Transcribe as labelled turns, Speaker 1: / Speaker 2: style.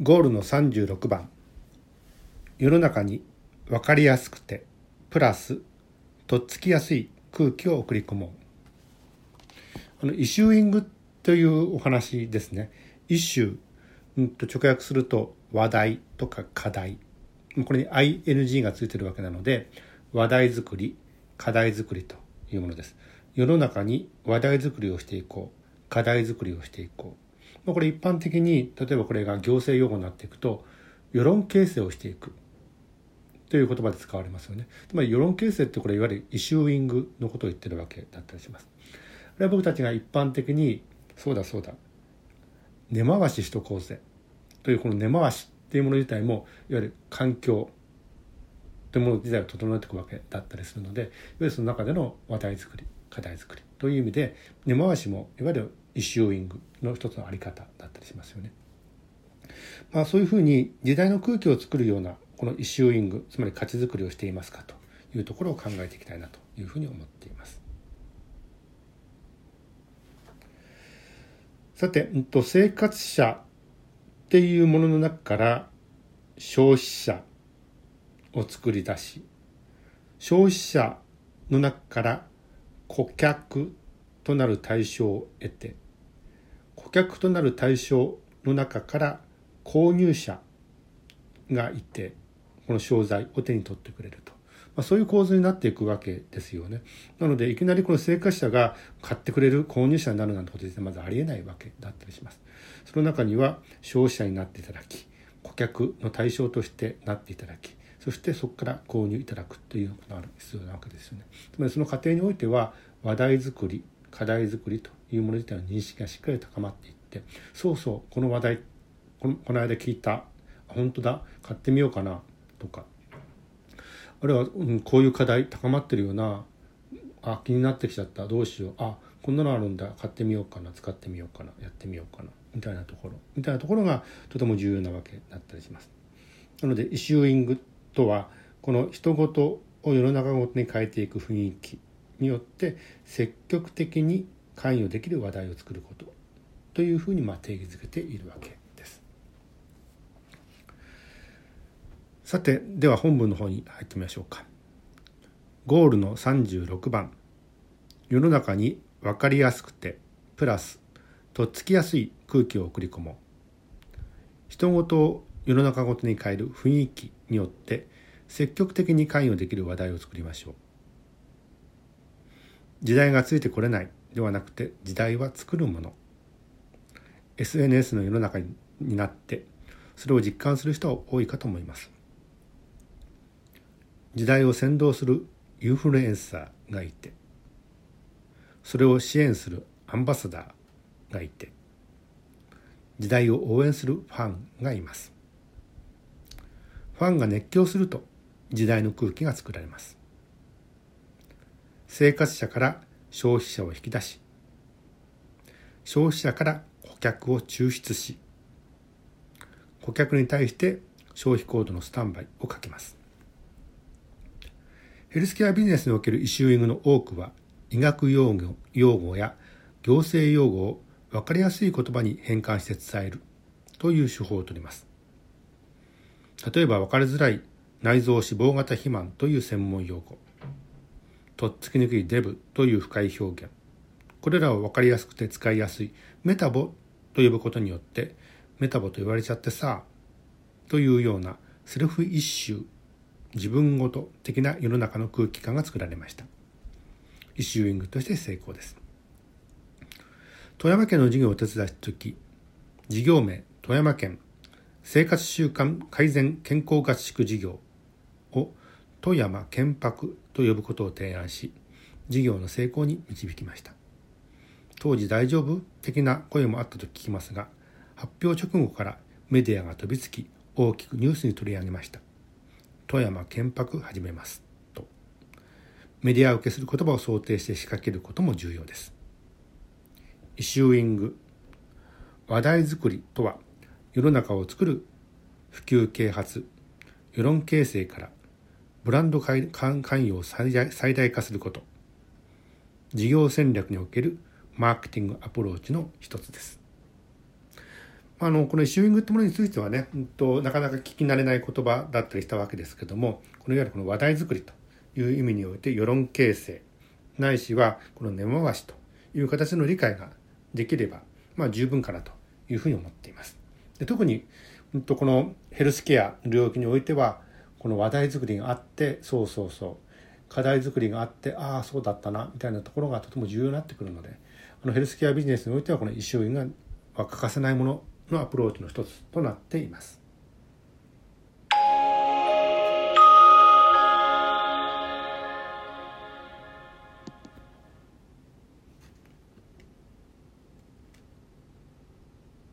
Speaker 1: ゴールの36番。世の中に分かりやすくてプラスとっつきやすい空気を送り込もう。あのイシューイングというお話ですね。イシュー、うんと直訳すると話題とか課題。これに ing がついてるわけなので話題作り課題作りというものです。世の中に話題作りをしていこう課題作りをしていこう。これ一般的に例えばこれが行政用語になっていくと世論形成をしていく。という言葉で使われますよね。つまり世論形成ってこれいわゆるイシューイングのことを言ってるわけだったりします。あれは僕たちが一般的にそうだそうだ。根回ししとこうぜというこの根回しっていうもの自体もいわゆる環境。というもの自体を整えていくわけだったりするのでいわゆるその中での話題作り課題作りという意味で根回しもいわゆるイシューイングの一つのあり方だったりしますよね。まあ、そういうふうに時代の空気を作るようなこのイシューイングつまり価値づくりをしていますかというところを考えていきたいなというふうに思っています。さて、うん、と生活者っていうものの中から消費者を作り出し消費者の中から顧客となる対象を得て顧客となる対象の中から購入者がいてこの商材を手に取ってくれると、まあ、そういう構図になっていくわけですよね。なのでいきなりこの生活者が買ってくれる購入者になるなんてことでまずありえないわけだったりします。その中には消費者になっていただき顧客の対象としてなっていただきそしてそこから購入いただくということが必要なわけですよね。つまりその過程においては話題作り課題作りというもの自体の認識がしっかり高まっていってそうそうこの話題このこの間聞いた本当だ買ってみようかなとかあるいは、うん、こういう課題高まってるよなあ気になってきちゃったどうしようあこんなのあるんだ買ってみようかな使ってみようかなやってみようかなみたいなところみたいなところがとても重要なわけだったりします。なのでイシューイングとはこの人事を世の中ごとに変えていく雰囲気によって積極的に関与できる話題を作ることというふうにま定義づけているわけです。さてでは本文の方に入ってみましょうか。ゴールの36番。世の中に分かりやすくてプラスとっつきやすい空気を送り込もう。人事を世の中ごとに変える雰囲気によって積極的に関与できる話題を作りましょう。時代がついてこれない。ではなくて時代は作るもの。SNS の世の中になってそれを実感する人は多いかと思います。時代を先導するインフルエンサーがいてそれを支援するアンバサダーがいて時代を応援するファンがいます。ファンが熱狂すると時代の空気が作られます。生活者から消費者を引き出し消費者から顧客を抽出し顧客に対して消費コードのスタンバイをかけますヘルスケアビジネスにおけるイシューイングの多くは医学用語用語や行政用語を分かりやすい言葉に変換して伝えるという手法をとります。例えば分かりづらい内臓脂肪型肥満という専門用語、とっつきにくいデブという深い表現、これらを分かりやすくて使いやすいメタボと呼ぶことによってメタボと言われちゃってさというような self issue 自分ごと的な世の中の空気感が作られました。 issuing として成功です。富山県の事業を手伝った時、事業名富山県生活習慣改善健康合宿事業を富山健泊と呼ぶことを提案し、事業の成功に導きました。当時大丈夫的な声もあったと聞きますが、発表直後からメディアが飛びつき、大きくニュースに取り上げました。富山建白始めますとメディア受けする言葉を想定して仕掛けることも重要ですイシューイング話題作りとは世の中を作る普及啓発世論形成からブランド関与を最大化すること。事業戦略におけるマーケティングアプローチの一つです。あのこのイシューイングってものについてはね、うんと、なかなか聞き慣れない言葉だったりしたわけですけどもこのいわゆるこの話題作りという意味において世論形成。ないしはこの根回しという形の理解ができれば、まあ、十分かなというふうに思っています。で特に、うんと、このヘルスケア領域においてはこの話題作りがあってそうそうそう課題作りがあってああそうだったなみたいなところがとても重要になってくるのであのヘルスケアビジネスにおいてはこのイシューイングは欠かせないもののアプローチの一つとなっています。